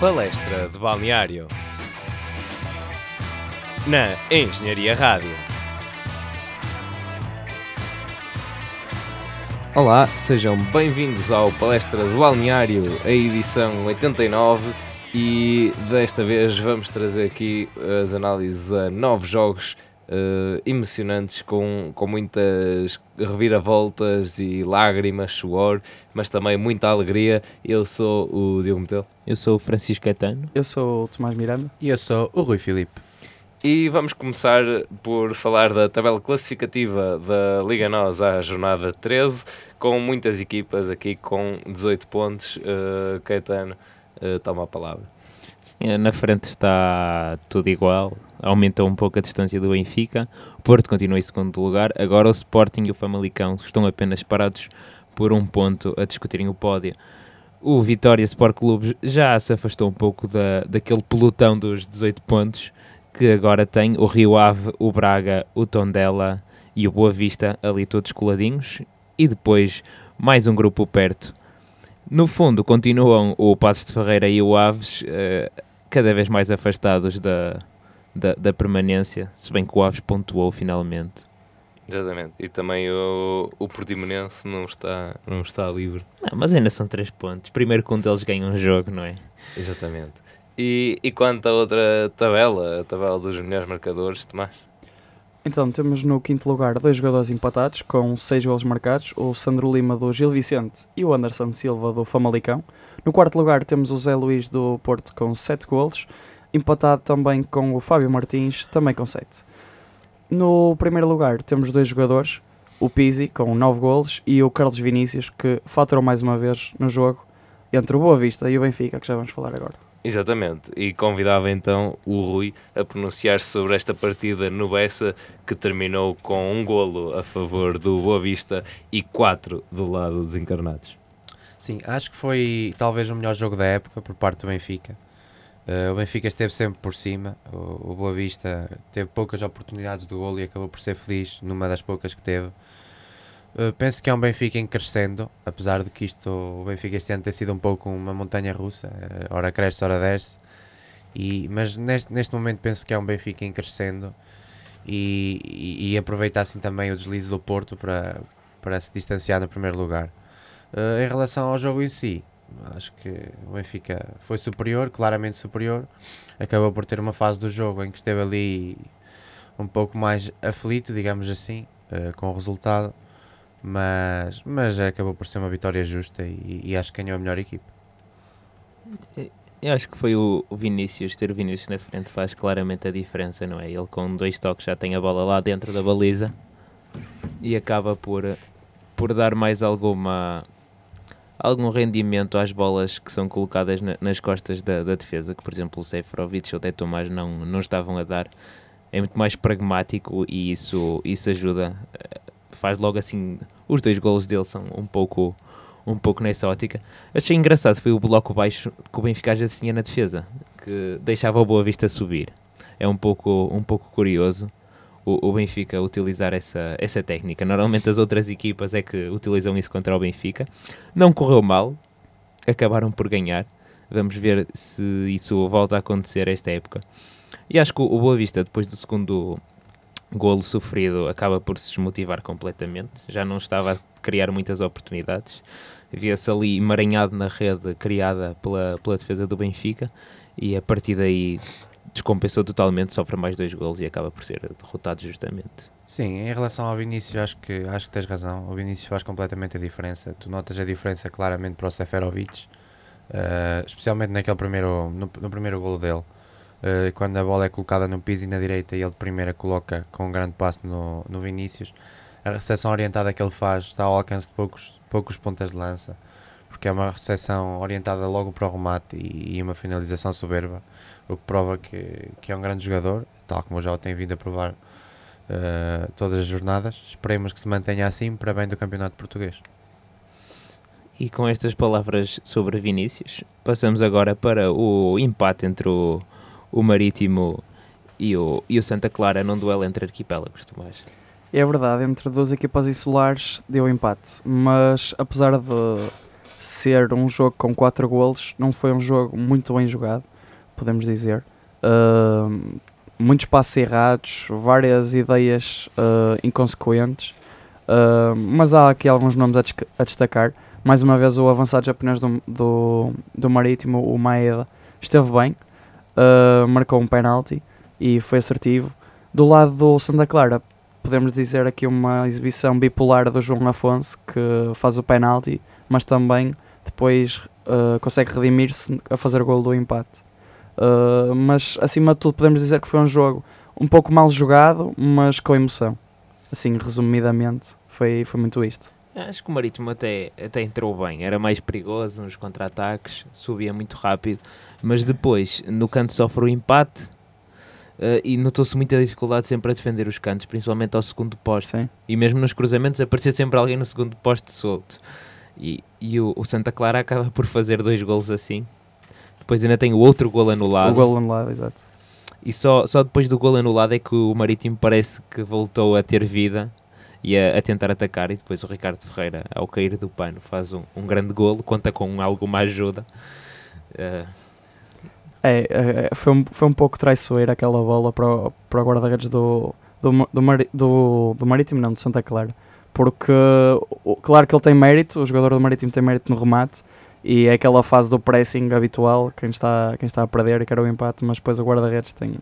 Palestra de balneário na Engenharia Rádio. Olá, sejam bem-vindos ao Palestra de Balneário, a edição 89 e desta vez vamos trazer aqui as análises a novos jogos uh, emocionantes com, com muitas reviravoltas e lágrimas, suor, mas também muita alegria. Eu sou o Diogo Metel. Eu sou o Francisco Catano. Eu sou o Tomás Miranda. E eu sou o Rui Filipe. E vamos começar por falar da tabela classificativa da Liga NOS à jornada 13, com muitas equipas aqui com 18 pontos. Uh, Caetano, uh, toma a palavra. Sim, na frente está tudo igual, aumentou um pouco a distância do Benfica, o Porto continua em segundo lugar, agora o Sporting e o Famalicão estão apenas parados por um ponto a discutirem o pódio. O Vitória Sport Clube já se afastou um pouco da, daquele pelotão dos 18 pontos, que agora tem o Rio Ave, o Braga, o Tondela e o Boa Vista ali todos coladinhos e depois mais um grupo perto. No fundo, continuam o Passos de Ferreira e o Aves uh, cada vez mais afastados da, da, da, permanência, se bem que o Aves pontuou finalmente. Exatamente, e também o, o Portimonense não está, não está livre. Não, mas ainda são três pontos. Primeiro que um deles ganha um jogo, não é? Exatamente. E, e quanto à outra tabela, a tabela dos melhores marcadores, Tomás? Então, temos no quinto lugar dois jogadores empatados, com seis golos marcados, o Sandro Lima do Gil Vicente e o Anderson Silva do Famalicão. No quarto lugar temos o Zé Luís do Porto com sete golos, empatado também com o Fábio Martins, também com sete. No primeiro lugar temos dois jogadores, o Pizzi com nove golos e o Carlos Vinícius, que faturou mais uma vez no jogo entre o Boa Vista e o Benfica, que já vamos falar agora. Exatamente, e convidava então o Rui a pronunciar-se sobre esta partida no Bessa que terminou com um golo a favor do Boa Vista e quatro do lado dos encarnados. Sim, acho que foi talvez o melhor jogo da época por parte do Benfica. Uh, o Benfica esteve sempre por cima, o, o Boa Vista teve poucas oportunidades do golo e acabou por ser feliz numa das poucas que teve. Uh, penso que é um Benfica em crescendo, apesar de que isto, o Benfica este ano tem sido um pouco uma montanha russa, uh, ora cresce, ora desce, e, mas neste, neste momento penso que é um Benfica em crescendo e, e, e aproveitar assim também o deslize do Porto para, para se distanciar no primeiro lugar. Em relação ao jogo em si, acho que o Benfica foi superior, claramente superior, acabou por ter uma fase do jogo em que esteve ali um pouco mais aflito, digamos assim, com o resultado mas, mas acabou por ser uma vitória justa e, e acho que ganhou a melhor equipe. Eu acho que foi o, Vinícius, ter o Vinícius na frente faz claramente a diferença, não é? Ele com dois toques já tem a bola lá dentro da baliza e acaba por, por dar mais alguma algum rendimento às bolas que são colocadas na, nas costas da, da, defesa, que por exemplo o Seferovic ou Teto Tomás não, não estavam a dar. É muito mais pragmático e isso, isso ajuda faz logo assim. Os dois golos dele são um pouco, um pouco nessa ótica. Achei engraçado foi o bloco baixo que o Benfica já tinha na defesa, que deixava o Boa Vista subir. É um pouco, um pouco curioso o, o Benfica utilizar essa, essa técnica. Normalmente as outras equipas é que utilizam isso contra o Benfica. Não correu mal, acabaram por ganhar. Vamos ver se isso volta a acontecer esta época. E acho que o Boa Vista, depois do segundo golo sofrido acaba por se desmotivar completamente. Já não estava a criar muitas oportunidades. Via-se ali emaranhado na rede criada pela, pela defesa do Benfica e a partir daí descompensou totalmente, sofre mais dois golos e acaba por ser derrotado justamente. Sim, em relação ao Vinícius, acho que, acho que tens razão. O Vinícius faz completamente a diferença. Tu notas a diferença claramente para o Seferovic, uh, especialmente naquele primeiro, no, no primeiro golo dele Uh, quando a bola é colocada no piso e na direita e ele de primeira coloca com um grande passo no, no Vinícius, a recepção orientada que ele faz está ao alcance de poucos, poucos pontas de lança, porque é uma recepção orientada logo para o remate e, e uma finalização soberba, o que prova que, que é um grande jogador, tal como já o tem vindo a provar uh, todas as jornadas. Esperemos que se mantenha assim para bem do campeonato português. E com estas palavras sobre Vinícius, passamos agora para o empate entre o o Marítimo e o, e o Santa Clara num duelo entre arquipélagos, Tomás. É verdade, entre duas equipas insulares deu empate, mas apesar de ser um jogo com 4 golos, não foi um jogo muito bem jogado, podemos dizer. Uh, muitos passos errados, várias ideias uh, inconsequentes, uh, mas há aqui alguns nomes a, a, destacar. Mais uma vez, o avançado japonês do, do, do Marítimo, o Maeda, esteve bem, uh, marcou um penalti e foi assertivo. Do lado do Santa Clara, podemos dizer aqui uma exibição bipolar do João Afonso, que faz o penalti, mas também depois consegue redimir-se a fazer o gol do empate. Uh, mas acima de tudo podemos dizer que foi um jogo um pouco mal jogado, mas com emoção. Assim, resumidamente, foi, foi muito isto. Acho que o Marítimo até, até entrou bem, era mais perigoso nos contra-ataques, subia muito rápido, mas depois no canto sofre o empate uh, e notou-se muita dificuldade sempre a defender os cantos, principalmente ao segundo poste. Sim. E mesmo nos cruzamentos aparecia sempre alguém no segundo poste solto. E, e o, o Santa Clara acaba por fazer dois golos assim, depois ainda tem o outro gol anulado. O gol anulado, exato. E só, só depois do gol anulado é que o Marítimo parece que voltou a ter vida e a, a, tentar atacar. E depois o Ricardo Ferreira, ao cair do pano, faz um, um grande golo, conta com alguma ajuda. Uh... É, foi, um, foi um pouco traiçoeira aquela bola para o, para o guarda-redes do, do, do, do, do Marítimo, não, de Santa Clara. Porque, claro que ele tem mérito, o jogador do Marítimo tem mérito no remate, e é aquela fase do pressing habitual, quem está, quem está a perder e quer o empate, mas depois o guarda-redes tem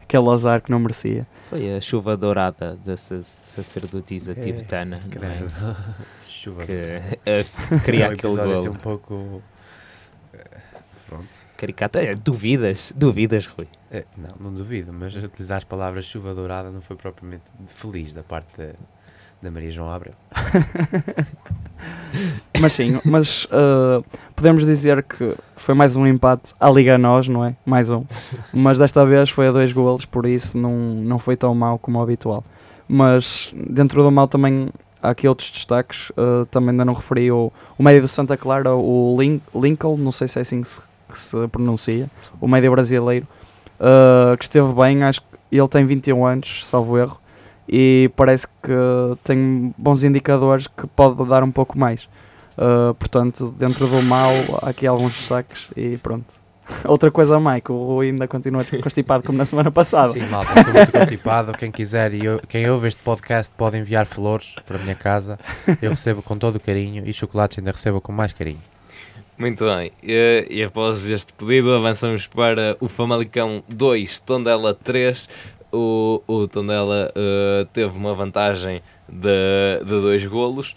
aquele azar que não merecia. Foi a chuva dourada da sacerdotisa é, tibetana. É? chuva que cria aquele gol. Assim um pouco... Eh, pronto. Caricato. É, duvidas, duvidas, Rui. É, não, não duvido, mas utilizar as palavras chuva dourada não foi propriamente feliz da parte da, Maria João Abreu. mas sim, mas uh, podemos dizer que foi mais um empate à Liga Nós, não é? Mais um. Mas desta vez foi a dois golos, por isso não, não foi tão mal como o habitual. Mas dentro do mal também há aqui outros destaques. Uh, também ainda não referi o, o médio do Santa Clara, o Lin Lincoln, não sei se é assim que se, que se pronuncia, o médio brasileiro, uh, que esteve bem, acho que ele tem 21 anos, salvo erro e parece que tem bons indicadores que pode dar um pouco mais. Uh, portanto, dentro do mal, há aqui alguns destaques e pronto. Outra coisa que o Rui ainda continua constipado como na semana passada. Sim, malta, estou muito constipado. Quem quiser e quem ouve este podcast pode enviar flores para a minha casa. Eu recebo com todo o carinho e chocolates ainda recebo com mais carinho. Muito bem, e, e após este pedido avançamos para o Famalicão 2, Tondela 3 o, o Tondela uh, teve uma vantagem de, de dois golos,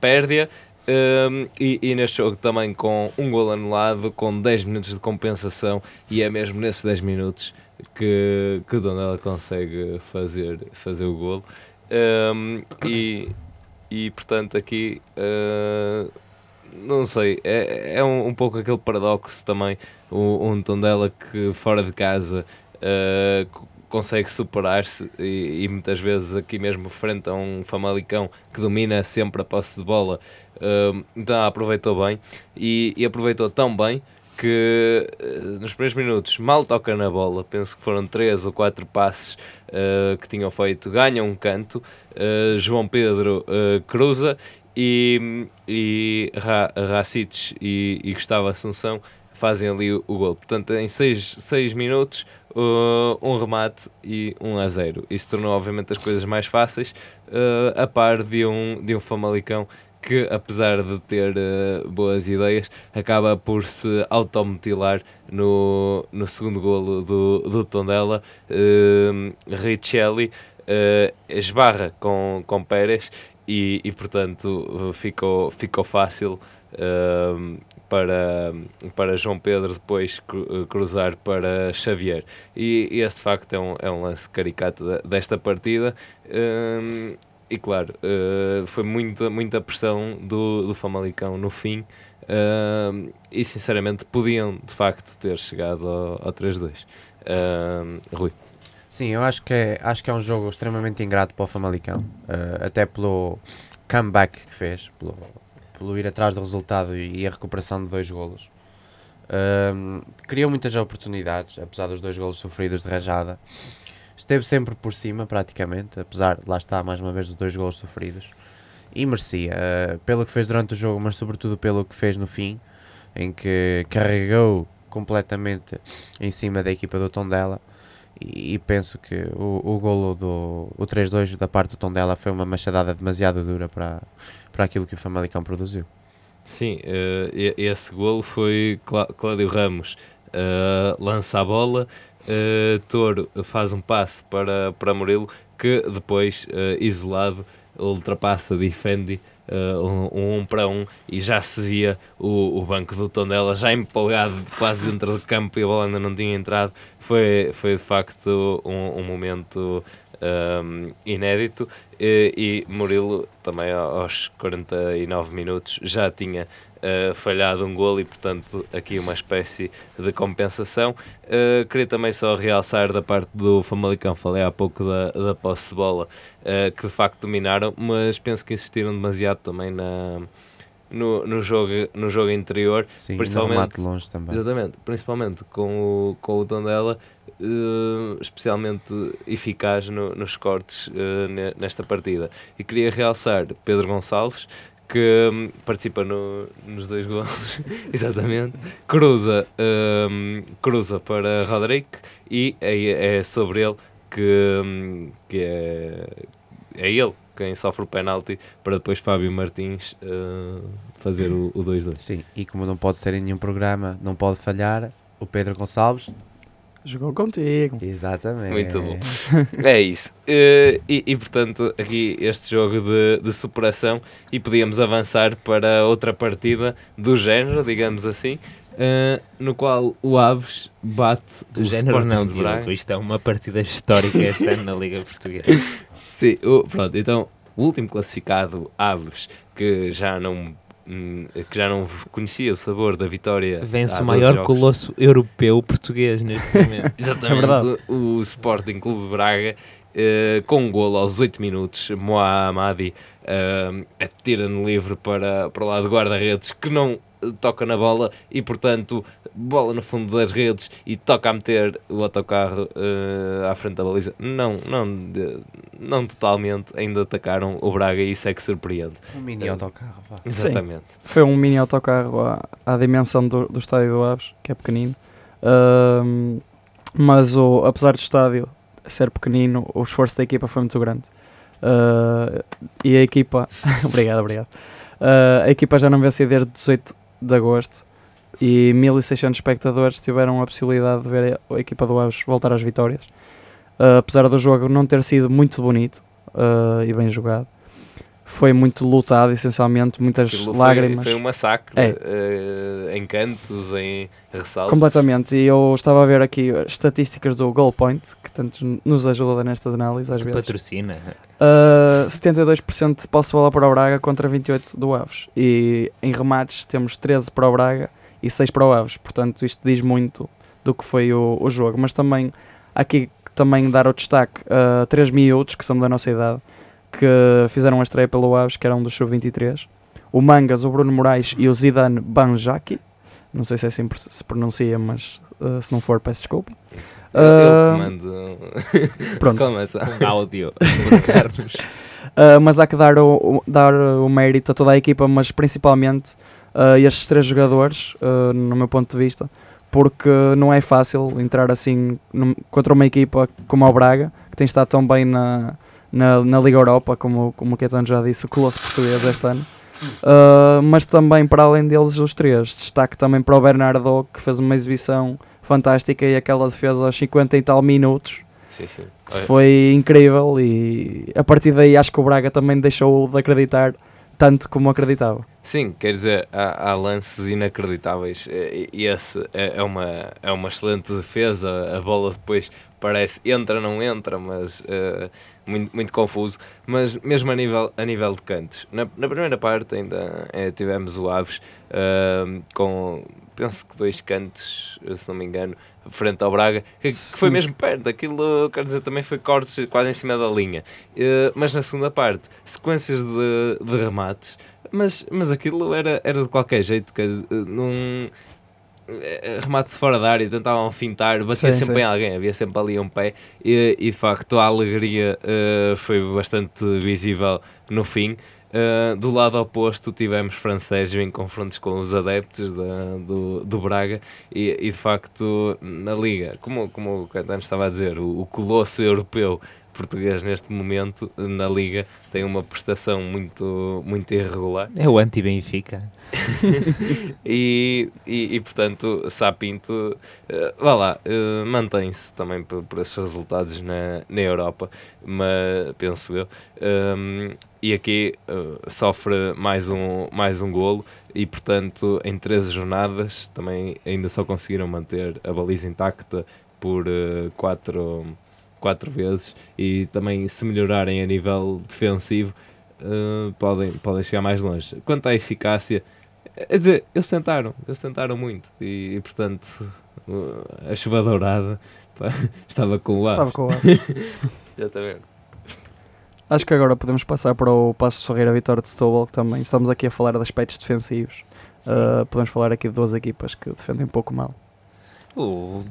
perde-a. Um, ehm, e, e, neste jogo também com um gol anulado, com 10 minutos de compensação, e é mesmo nesses 10 minutos que, que o Tondela consegue fazer, fazer o golo. Um, ehm, e, e portanto, aqui uh, não sei, é, é um, um, pouco aquele paradoxo também. Um, um Tondela que fora de casa uh, consegue superar-se e, e, muitas vezes aqui mesmo frente a um Famalicão que domina sempre a posse de bola, uh, então aproveitou bem e, e, aproveitou tão bem que uh, nos primeiros minutos mal toca na bola, penso que foram três ou quatro passes uh, que tinham feito, ganha um canto, João Pedro cruza e, e Ra, Racites e, e Gustavo Assunção fazem ali o, o gol. Portanto, em 6 minutos, uh, um remate e 1 um a 0. Isso tornou, obviamente, as coisas mais fáceis, uh, a par de um, de um Famalicão que, apesar de ter uh, boas ideias, acaba por se automutilar no, no segundo golo do, do Tondela. Uh, Richelli uh, esbarra com, com Pérez e, e portanto, ficou, ficou fácil uh, para, para João Pedro depois cruzar para Xavier. E, e esse facto é um, é um lance caricato desta partida. Um, e claro, uh, foi muita, muita pressão do, do Famalicão no fim. Uh, e sinceramente podiam de facto ter chegado ao, ao 3-2. Uh, Rui. Sim, eu acho que, é, acho que é um jogo extremamente ingrato para o Famalicão, uh, até pelo comeback que fez, pelo, pelo ir atrás do resultado e a recuperação de dois golos. Um, criou muitas oportunidades, apesar dos dois golos sofridos de rajada. Esteve sempre por cima, praticamente, apesar, lá está, mais uma vez, dos dois golos sofridos. e merecia, uh, pelo que fez durante o jogo, mas sobretudo pelo que fez no fim, em que carregou completamente em cima da equipa do Tondela e, penso que o, o golo do o 3-2 da parte do Tondela foi uma machadada demasiado dura para, para aquilo que o Famalicão produziu. Sim, uh, esse golo foi Clá Cláudio Ramos uh, lança a bola, uh, Toro faz um passe para, para Murilo que depois, isolado, ultrapassa, defende uh, um, um, para um e já se via o, o banco do Tondela já empolgado quase dentro do campo e a bola ainda não tinha entrado. Foi, foi de facto um, um momento um, inédito e, e Murilo também aos 49 minutos já tinha uh, falhado um gol e portanto aqui uma espécie de compensação. Uh, queria também só realçar da parte do Famalicão, falei há pouco da, da posse de bola, uh, que de facto dominaram, mas penso que insistiram demasiado também na no, no, jogo, no jogo interior. Sim, principalmente, longe também. Exatamente, principalmente com o, com o Tondela, uh, especialmente eficaz no, nos cortes uh, nesta partida. E queria realçar Pedro Gonçalves, que um, participa no, nos dois gols, exatamente, cruza, um, cruza para Roderick e é, é sobre ele que, um, que é, é ele quem sofre o penalti para depois Fábio Martins uh, fazer o 2-2. Sim, e como não pode ser em nenhum programa, não pode falhar, o Pedro Gonçalves Jogou contigo. Exatamente. Muito bom. é isso. Uh, e, e, portanto, aqui este jogo de, de superação e podíamos avançar para outra partida do género, digamos assim, uh, no qual o Aves bate do género não, de Braga. Isto é uma partida histórica este ano na Liga Portuguesa. Sim, o, pronto, então o último classificado, Aves, que já não que já não conhecia o sabor da vitória. Vence o maior colosso europeu português neste momento. Exatamente, é o Sporting Clube de Braga, uh, com um golo aos 8 minutos, Mohamed uh, atira no livre para, para o lado do guarda-redes, que não toca na bola e, portanto, bola no fundo das redes e toca a meter o autocarro uh, à frente da baliza. Não, não, não totalmente, ainda atacaram o Braga e isso é que surpreende. Um mini uh, autocarro, vá. Exatamente. Sim, foi um mini autocarro à, à dimensão do, do estádio do Aves, que é pequenino. Uh, mas o, apesar do estádio ser pequenino, o esforço da equipa foi muito grande. Uh, e a equipa. obrigado, obrigado. Uh, a equipa já não vencia desde 18 de agosto e 1600 espectadores tiveram a possibilidade de ver a equipa do Aves voltar às vitórias. Uh, apesar do jogo não ter sido muito bonito uh, e bem jogado, foi muito lutado, essencialmente, muitas Aquilo lágrimas. Foi, foi um massacre é. uh, em cantos, em ressaltos. Completamente, e eu estava a ver aqui estatísticas do Goal Point, que tanto nos ajuda nestas análises às que vezes. Patrocina. Uh, 72% de posse de bola para o Braga contra 28% do Aves. E em remates temos 13 para o Braga e 6 para o Aves. Portanto, isto diz muito do que foi o, o jogo. Mas também, aqui também dar o destaque a uh, três miúdos que são da nossa idade que fizeram a estreia pelo Aves, que era um dos sub-23. O Mangas, o Bruno Moraes e o Zidane Banjaki. Não sei se é assim se pronuncia, mas uh, se não for, peço desculpa. Eu, eu comando. Pronto. Começa. Um áudio. uh, mas há que dar o, o, dar o mérito a toda a equipa, mas principalmente a uh, estes três jogadores, uh, no meu ponto de vista, porque não é fácil entrar assim num, contra uma equipa como o Braga, que tem estado tão bem na, na, na Liga Europa, como, como o Caetano já disse, o Colosso Português este ano. Uh, mas também para além deles os três, destaque também para o Bernardo que fez uma exibição fantástica e aquela defesa aos 50 e tal minutos sim, sim. foi incrível e a partir daí acho que o Braga também deixou de acreditar tanto como acreditava. Sim, quer dizer, há, há lances inacreditáveis e, esse é, é, uma, é uma excelente defesa, a bola depois parece entra, não entra, mas uh, muito, muito confuso. Mas mesmo a nível, a nível de cantos, na, na primeira parte ainda é, tivemos o Aves uh, com, penso que dois cantos, se não me engano, frente ao Braga, que, que foi mesmo perto. Aquilo, quer dizer, também foi cortes quase em cima da linha. Uh, mas na segunda parte, sequências de, de remates. Mas, mas aquilo era, era de qualquer jeito, quer dizer, num, eh, remate fora da área, tentavam fintar, batia sim, sempre sim. em alguém, havia sempre ali um pé e, e de facto a alegria uh, foi bastante visível no fim. Uh, do lado oposto tivemos Francésio em confrontos com os adeptos da, do, do Braga e, e, de facto na Liga, como, como o Catano estava a dizer, o, o colosso europeu português neste momento na Liga tem uma prestação muito, muito irregular. É o anti-Benfica. e, e, e, portanto, Sapinto, uh, vá lá, uh, mantém-se também por, por esses resultados na, na Europa, mas penso eu. Um, e aqui uh, sofre mais um, mais um golo e, portanto, em 13 jornadas também ainda só conseguiram manter a baliza intacta por 4 uh, quatro vezes e também se melhorarem a nível defensivo uh, podem, podem chegar mais longe. Quanto à eficácia, é dizer, eles tentaram, eles tentaram muito e, e portanto uh, a chuva dourada pá, estava com o ar. Estava com o ar. Exatamente. Acho que agora podemos passar para o Passo de Ferreira Vitória de Setúbal, que também estamos aqui a falar de aspectos defensivos. Uh, podemos falar aqui de duas equipas que defendem um pouco mal. O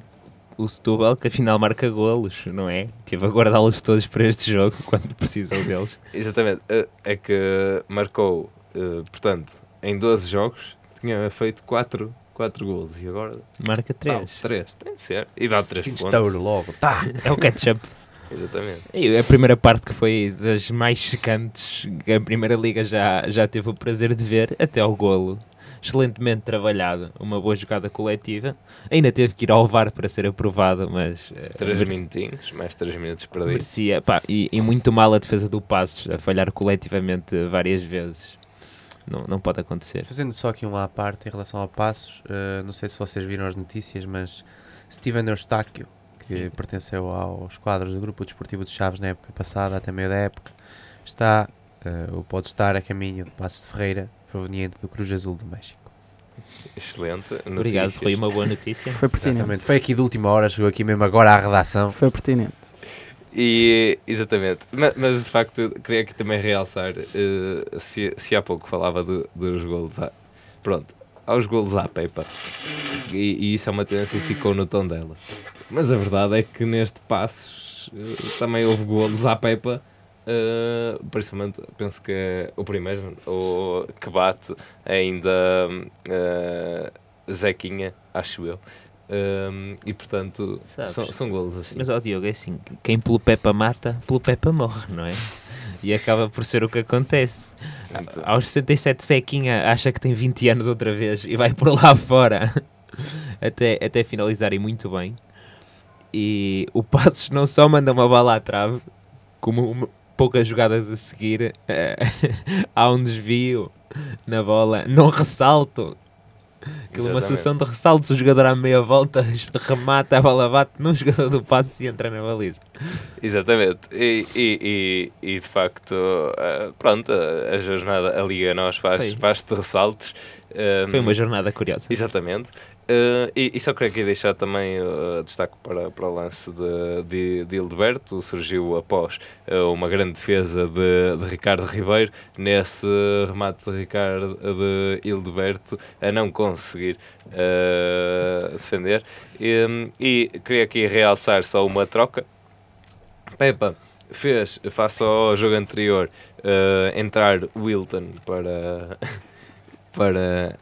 o Setúbal, que afinal marca golos, não é? Tive a guardá-los todos para este jogo, quando precisou deles. Exatamente, eh, é que marcou, eh, portanto, em 12 jogos, tinha feito 4 4 golos e agora marca 3. 3, tem de ser. E dá 3 pontos. Estouro logo, tá. É o ketchup. Exatamente. E a primeira parte que foi das mais secantes que a Primeira Liga já, já teve o prazer de ver, até ao golo excelentemente trabalhado, uma boa jogada coletiva. Ainda teve que ir ao VAR para ser aprovado, mas... 3 uh, minutinhos, mais 3 minutos perdidos. Merecia, pá, e, e, muito mal a defesa do Passos, a falhar coletivamente várias vezes. Não, não pode acontecer. Fazendo só aqui um à parte em relação ao Passos, uh, não sei se vocês viram as notícias, mas Steven Eustáquio, que Sim. pertenceu aos quadros do Grupo Desportivo de Chaves na época passada, até meio da época, está, uh, ou pode estar a caminho de Passos de Ferreira, proveniente do Cruz Azul do México. Excelente. Notícias. Obrigado, foi uma boa notícia. Foi pertinente. Exatamente. Foi aqui de última hora, chegou aqui mesmo agora à redação. Foi pertinente. E, exatamente, mas, mas de facto queria aqui também realçar, uh, se, se há pouco falava do, dos golos, à, pronto, aos golos à Pepa, e, e, isso é uma tendência que ficou no tom dela. Mas a verdade é que neste Passos uh, também houve golos à Pepa Uh, principalmente, penso que é o primeiro o que bate ainda uh, Zequinha, acho eu. Um, e portanto, são, são golos assim. Mas, ó Diogo, é assim: quem pelo Pepa mata, pelo Pepa morre, não é? E acaba por ser o que acontece. Muito. Aos 67, Zequinha acha que tem 20 anos outra vez e vai por lá fora até, até finalizarem muito bem. E o Passos não só manda uma bala à trave, como poucas jogadas a seguir, uh, há um desvio na bola, não ressalto. Aquilo é uma solução de ressaltos, o jogador à meia volta remata, a bola bate num jogador do passe e entra na baliza. Exatamente, e, e, e, e de facto, uh, pronto, a, jornada, a Liga Nós faz, faz de ressaltos. Foi uma jornada curiosa. Exatamente. Uh, e, e, só queria aqui deixar também uh, destaque para, para o lance de, de, de Hildeberto, surgiu após uh, uma grande defesa de, de, Ricardo Ribeiro, nesse remate de Ricardo de Hildeberto a não conseguir defender. E, e, queria aqui realçar só uma troca. Pepa fez, face ao jogo anterior, entrar Wilton para, para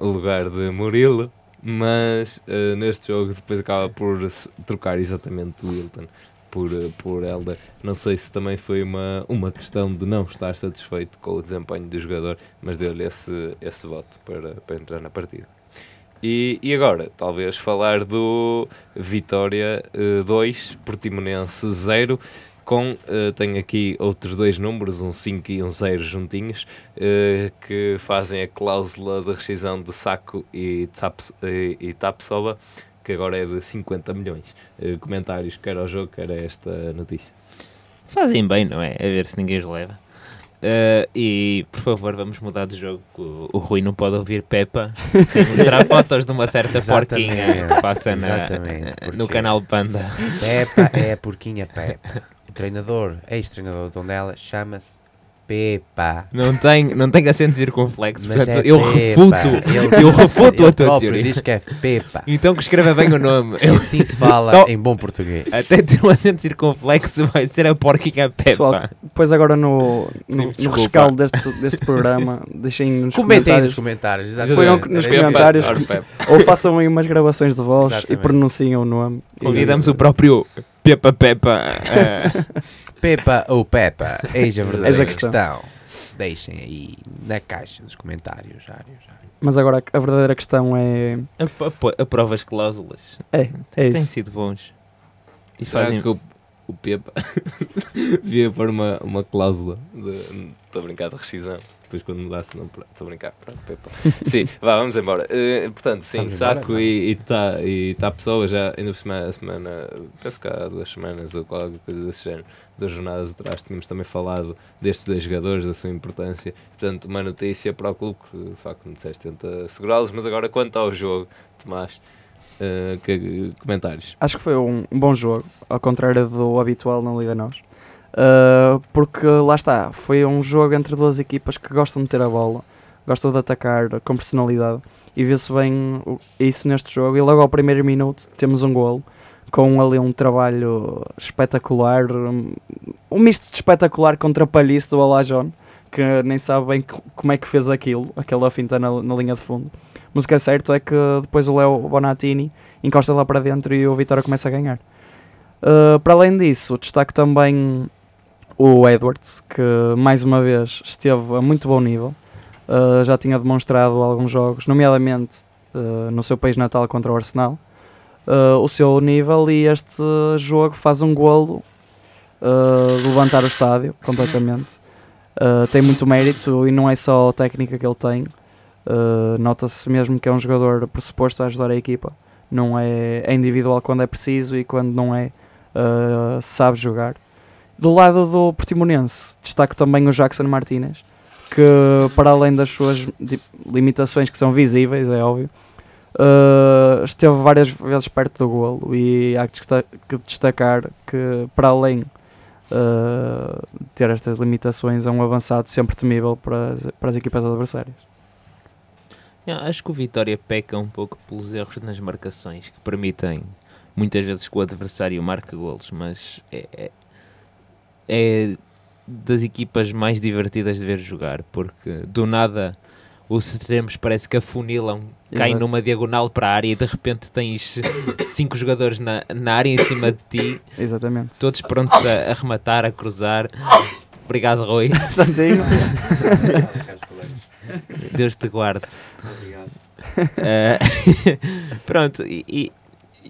o lugar de Murilo mas uh, neste jogo depois acaba por trocar exatamente o Wilton por, uh, por Elder. Não sei se também foi uma, uma questão de não estar satisfeito com o desempenho do jogador, mas deu-lhe esse, esse voto para, para entrar na partida. E, e agora, talvez falar do Vitória 2, uh, Portimonense 0 com, uh, tenho aqui outros dois números, um 5 e um 0 juntinhos, uh, que fazem a cláusula de rescisão de Saco e, Tsaps, e, e Tapsoba, que agora é de 50 milhões. Uh, comentários, quer ao jogo, quer a esta notícia. Fazem bem, não é? A ver se ninguém os leva. Uh, e por favor, vamos mudar de jogo. O, o Rui não pode ouvir Peppa sem mostrar fotos de uma certa porquinha que passa na, no canal Panda. Peppa é a porquinha Peppa. O treinador, ex-treinador de Tondela, chama-se Pepa. Não tem, não tem acento circunflexo, Mas portanto é eu Pepa. refuto, ele eu refuto a tua teoria. diz que é Pepa. Então que escreva bem o nome. E assim se fala Só, em bom português. Até ter um acento circunflexo vai ser a porquinha Pepa. Pessoal, depois agora no, no, Pedimos no desculpa. rescaldo deste, deste programa, deixem nos Comentem aí nos comentários comentários. Ponham exatamente. nos Era isso. comentários. Ou façam aí umas gravações de voz e Exatamente. pronunciem o nome. Convidamos o próprio Pepa Pepa. eh, Pepa ou Pepa, eis a verdadeira Eis a questão. questão. Deixem aí na caixa dos comentários. Ário, Ário. Mas agora a verdadeira questão é. ap- ap- Aprova as cláusulas. É, é Têm isso. sido bons. E Será fazem. que o, o Pepa devia pôr uma, uma cláusula estou a brincar de rescisão depois quando mudasse não estou a brincar pronto, sim, vá, vamos embora Eh, portanto, sim, Vamos embora, saco não. e está e tá a pessoa já ainda por cima a semana penso que há duas semanas ou qualquer coisa desse género duas jornadas atrás tínhamos também falado destes dois jogadores, da sua importância portanto uma notícia para o clube que de facto como disseste tenta segurá-los mas agora quanto ao jogo Tomás eh, que, comentários Acho que foi um, um bom jogo, ao contrário do habitual na Liga Nós. Uh, porque lá está, foi um jogo entre duas equipas que gostam de ter a bola, gostam de atacar com personalidade e vê-se bem isso neste jogo. E logo ao primeiro minuto temos um golo com ali um trabalho espetacular, um, misto de espetacular contra palhice do Alajon, que nem sabe bem co- como é que fez aquilo, aquela finta na, na linha de fundo. Mas o que é certo é que depois o Léo Bonatini encosta lá para dentro e o Vitória começa a ganhar. Uh, para além disso, destaco também o Edwards, que mais uma vez esteve a muito bom nível. Uh, já tinha demonstrado alguns jogos, nomeadamente uh, no seu país natal contra o Arsenal, uh, o seu nível e este jogo faz um golo levantar o estádio completamente. Tem muito mérito e não é só a técnica que ele tem. Nota-se mesmo que é um jogador pressuposto a ajudar a equipa. Não é, é individual quando é preciso e quando não é, sabe jogar. Do lado do Portimonense, destaco também o Jackson Martínez, que para além das suas limitações que são visíveis, é óbvio, uh, esteve várias vezes perto do golo e há que desta- que destacar que para além uh, ter estas limitações é um avançado sempre temível para as, para as equipas adversárias. Acho que o Vitória peca um pouco pelos erros nas marcações que permitem muitas vezes que o adversário marque golos, mas é, é, é das equipas mais divertidas de ver jogar, porque do nada os extremos parece que afunilam, caem Exato. numa diagonal para a área e de repente tens cinco jogadores na, na área em cima de ti, Exatamente. todos prontos a, a rematar, a cruzar. Obrigado, Rui. Santinho. Deus te guarde. Obrigado. Eh, pronto, e, e-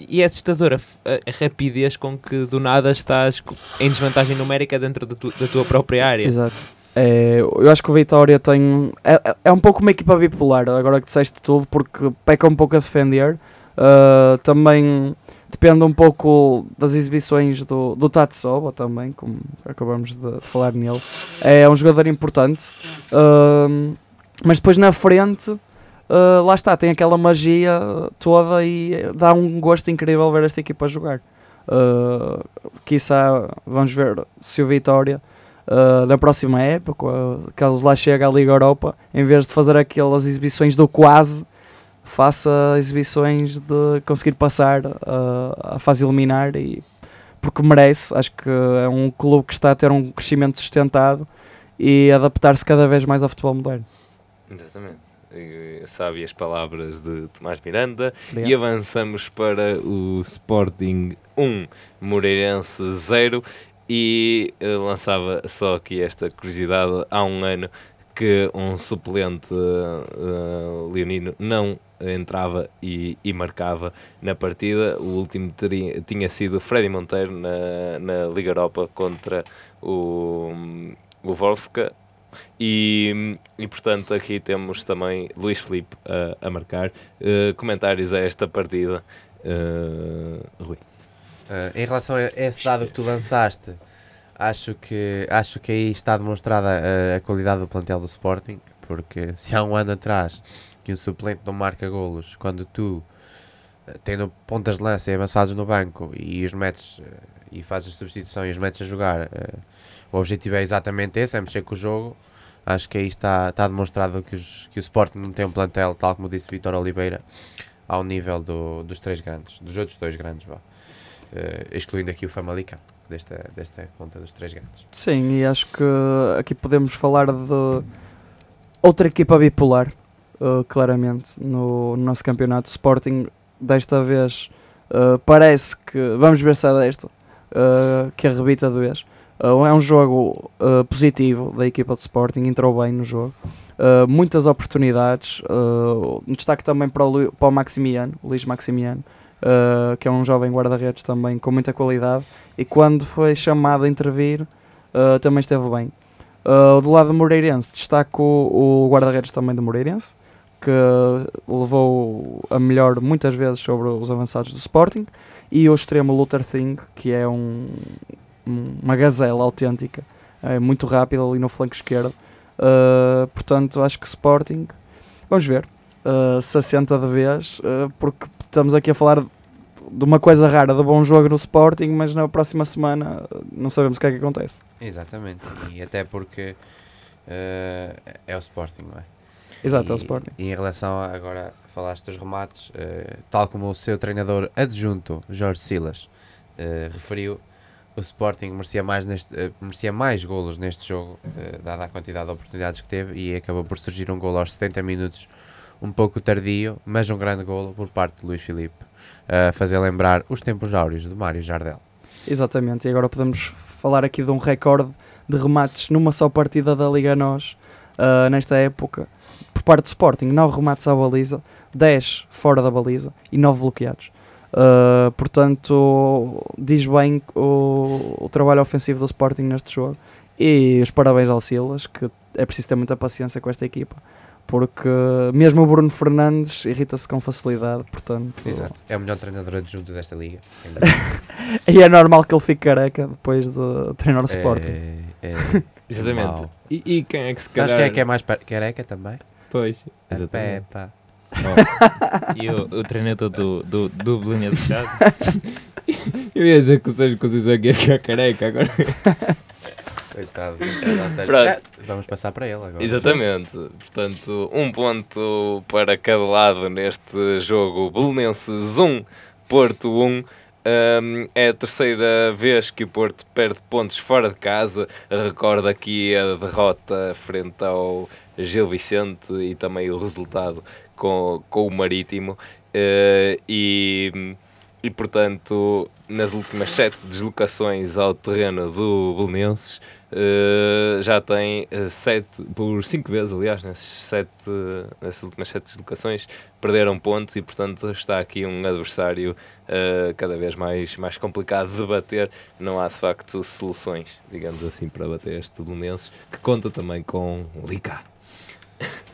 e é assustadora a, a rapidez com que do nada estás em desvantagem numérica dentro da, tu- da tua própria área. Exato. É, eu acho que o Vitória tem. É, é- é um pouco uma equipa bipolar, agora que disseste tudo, porque peca um pouco a defender. ah, também depende um pouco das exibições do, do Tatsoba também, como acabamos de, falar nele. É um jogador importante, ah, mas depois na frente. Ah, lá está, tem aquela magia toda e dá um gosto incrível ver esta equipa jogar. Uh, quiçá vamos ver se o Vitória uh, na próxima época, uh, caso lá chegue à Liga Europa, em vez de fazer aquelas exibições do quase, faça exibições de conseguir passar a fase eliminar e porque merece, acho que é um clube que está a ter um crescimento sustentado e adaptar-se cada vez mais ao futebol moderno. Exatamente. E, Sabe as palavras de Tomás Miranda. E avançamos para o Sporting 1, Moreirense 0. E eh, lançava só aqui esta curiosidade: há um ano que um suplente eh, leonino não entrava e, e marcava na partida. O último teria- tinha sido Freddy Monteiro na, na Liga Europa contra o, o Wolfska. E, e portanto aqui temos também Luís Filipe a, a marcar. Eh, comentários a esta partida, Eh, Rui. Uh, em relação a esse dado que tu lançaste, acho que, acho que aí está demonstrada a, a qualidade do plantel do Sporting, porque se há um ano atrás que um suplente não marca golos, quando tu, uh, tendo pontas de lança e avançados no banco e os metes uh, e fazes a substituição e os metes a jogar, uh, o objetivo é exatamente esse, é mexer com o jogo. Acho que aí está, está demonstrado que, os, que o Sporting não tem um plantel, tal como disse Vitor Oliveira, ao nível do- dos três grandes, dos outros dois grandes. Vá. eh, excluindo aqui o Famalicão desta, desta conta dos três grandes. Sim, e acho que aqui podemos falar de outra equipa bipolar, uh, claramente, no, no nosso campeonato. Sporting, desta vez, uh, parece que. Vamos ver se é desta, uh, que arrebita de vez. Uh, é um jogo uh, positivo da equipa de Sporting, entrou bem no jogo. Uh, muitas oportunidades. Destaque também para o, para o Maximiano, o Luís Maximiano, que é um jovem guarda-redes também com muita qualidade. E quando foi chamado a intervir, também esteve bem. Do lado do Moreirense, destaco o, o guarda-redes também do Moreirense, que levou a melhor muitas vezes sobre os avançados do Sporting. E o extremo Luther Thing, que é um, um- uma gazela autêntica, é muito rápido ali no flanco esquerdo. Uh, portanto, acho que Sporting, vamos ver, uh, se assenta de vez, uh, porque estamos aqui a falar de uma coisa rara, de bom jogo no Sporting, mas na próxima semana uh, não sabemos o que é que acontece. Exatamente, e até porque eh, é o Sporting, não é? Exato, é o E- Sporting. E em relação agora, falaste dos remates, eh, tal como o seu treinador adjunto, Jorge Silas, eh, referiu, o Sporting merecia mais, neste, eh, merecia mais golos neste jogo, dada a quantidade de oportunidades que teve, e acabou por surgir um golo aos 70 minutos, um pouco tardio, mas um grande golo por parte de Luís Filipe, a fazer lembrar os tempos áureos de Mário Jardel. Exatamente, e agora podemos falar aqui de um recorde de remates numa só partida da Liga Nós, uh, nesta época, por parte do Sporting, 9 remates à baliza, 10 fora da baliza e 9 bloqueados. Uh, portanto, diz bem o, o trabalho ofensivo do Sporting neste jogo. E os parabéns ao Silas, que é preciso ter muita paciência com esta equipa, porque mesmo o Bruno Fernandes irrita-se com facilidade. Portanto, Exato. É o melhor treinador adjunto desta liga, sem dúvida. e é normal que ele fique careca depois de treinar o Sporting. É, é, Exatamente. E, e quem é que se Sabes calhar... quem é que é mais careca também? Pois, A exatamente. E o, o treinador do, do, do Belinha de Chado. Eu ia dizer que o Sérgio Conceição aqui ia ficar careca agora. Coitado. É, vamos passar para ele agora. Exatamente. Portanto, um ponto para cada lado neste jogo. Belenenses 1, Porto 1. Um, é a terceira vez que o Porto perde pontos fora de casa. Recordo aqui a derrota frente ao Gil Vicente e também o resultado com, com o Marítimo. Uh, e, e portanto, nas últimas sete deslocações ao terreno do Belenenses, uh, já tem uh, sete, por cinco vezes, aliás, nesses sete, nessas últimas sete deslocações, perderam pontos e, portanto, está aqui um adversário uh, cada vez mais, mais complicado de bater. Não há, de facto, soluções, digamos assim, para bater este Belenenses, que conta também com o.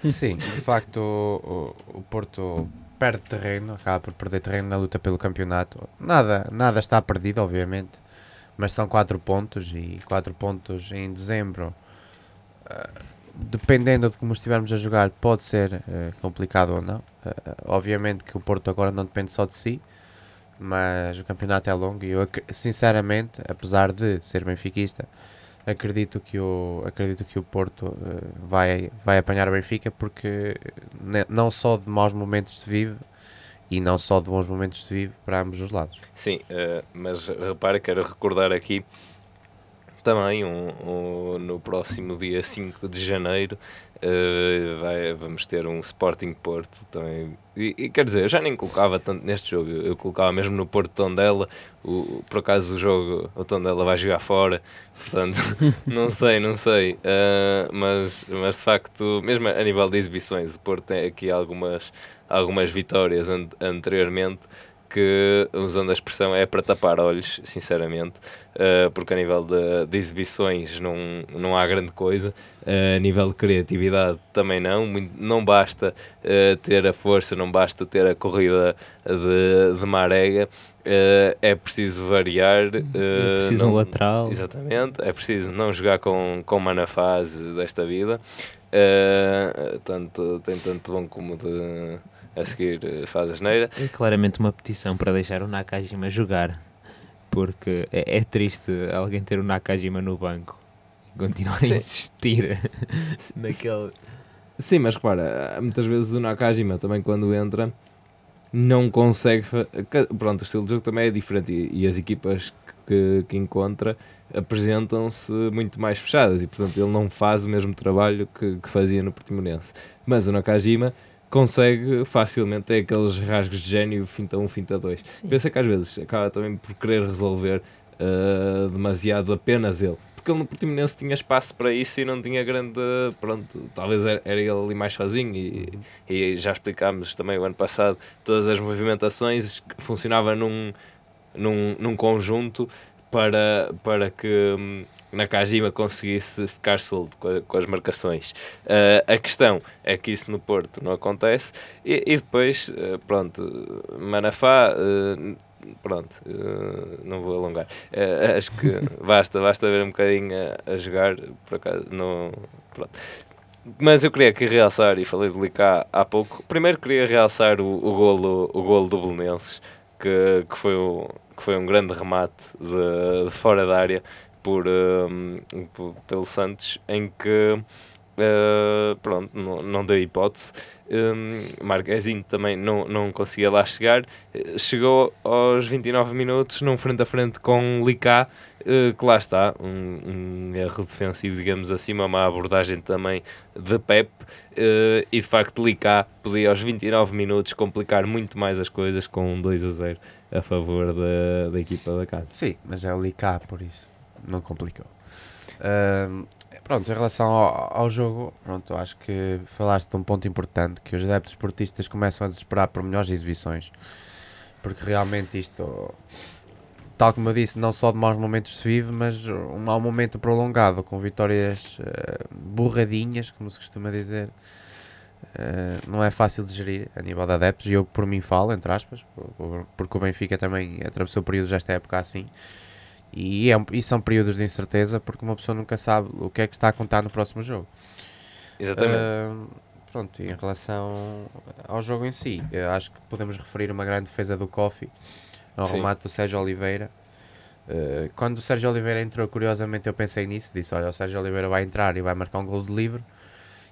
Sim, de facto o, o- Porto perde terreno, acaba por perder terreno na luta pelo campeonato. Nada, nada está perdido, obviamente, mas são 4 pontos e 4 pontos em dezembro, ah, dependendo de como estivermos a jogar, pode ser eh, complicado ou não. Ah, obviamente que o Porto agora não depende só de si, mas o campeonato é longo e eu sinceramente, apesar de ser benfiquista, acredito que o acredito que o Porto eh, vai vai apanhar o Benfica porque ne- não só de maus momentos se vive e não só de bons momentos se vive para ambos os lados. Sim, eh, mas repara, quero recordar aqui também um, um- no próximo dia 5 de janeiro eh, vai- vamos ter um Sporting Porto também. E, e quer dizer, eu já nem colocava tanto neste jogo, eu colocava mesmo no Porto Tondela. O, por acaso o jogo, o Tondela vai jogar fora, portanto, não sei, não sei. Eh, mas, mas de facto, mesmo a nível de exibições, o Porto tem aqui algumas, algumas vitórias an- anteriormente que, usando a expressão, é para tapar olhos, sinceramente, uh, porque a nível de, de exibições não, não há grande coisa, uh, a nível de criatividade também não, muito- não basta uh, ter a força, não basta ter a corrida de, de marega, é preciso variar. É uh, preciso não- um lateral. Exatamente, é preciso não jogar com, com uma na fase desta vida, tanto, tem tanto bom como de a seguir uh, faz a asneira. É claramente uma petição para deixar o Nakajima jogar. Porque é, é triste alguém ter o Nakajima no banco e continuar a Sim. insistir naquele. Sim, mas repara, muitas vezes o Nakajima também quando entra não consegue. Pronto, o estilo de jogo também é diferente e, e as equipas que, que encontra apresentam-se muito mais fechadas e, portanto, ele não faz o mesmo trabalho que, que fazia no Portimonense. Mas o Nakajima consegue facilmente ter aqueles rasgos de gênio, finta 1, finta 2. Sim. Pensa que às vezes acaba também por querer resolver uh, demasiado apenas ele. Porque ele no Portimonense tinha espaço para isso e não tinha grande. Pronto, talvez era, era ele ali mais sozinho. E, e já explicámos também o ano passado todas as movimentações que funcionava num, num, num conjunto para, para que hum, Nakajima conseguisse ficar solto com, com as marcações. Uh, a questão é que isso no Porto não acontece e, e depois, uh, pronto, Manafá, uh, pronto, não vou alongar. Acho que basta, basta ver um bocadinho a, a jogar, por acaso, não, pronto. Mas eu queria aqui realçar, e falei de Licá há pouco, primeiro queria realçar o, o, golo, o golo do Belenenses, que, que, foi o, que foi um grande remate de, de fora da área por, um, p- pelo Santos, em que uh, pronto, não, não deu hipótese. Um, Marquezinho também não, não conseguia lá chegar. Chegou aos 29 minutos num frente a frente com Licá, eh, que lá está, um, um erro defensivo, digamos assim, uma má abordagem também de Pep. eh, e de facto, Licá podia aos 29 minutos complicar muito mais as coisas com um 2 a 0 a favor da, da equipa da casa. Sim, mas é o Licá, por isso. Não complicou. Ahm, pronto, em relação ao, ao jogo, pronto, acho que falaste de um ponto importante, que os adeptos esportistas começam a desesperar por melhores exibições. Porque realmente isto, tal como eu disse, não só de maus momentos se vive, mas um mau momento prolongado, com vitórias eh, borradinhas, como se costuma dizer. Eh, não é fácil de gerir a nível de adeptos, e eu por mim falo, entre aspas, por- por- porque o Benfica também atravessou períodos desta época assim. E, é e são períodos de incerteza porque uma pessoa nunca sabe o que é que está a contar no próximo jogo. Exatamente. Ah, pronto, em relação ao jogo em si, acho que podemos referir uma grande defesa do Kofi ao Sim. remate do Sérgio Oliveira. Ah, quando o Sérgio Oliveira entrou, curiosamente eu pensei nisso, disse, olha, o Sérgio Oliveira vai entrar e vai marcar um gol de livre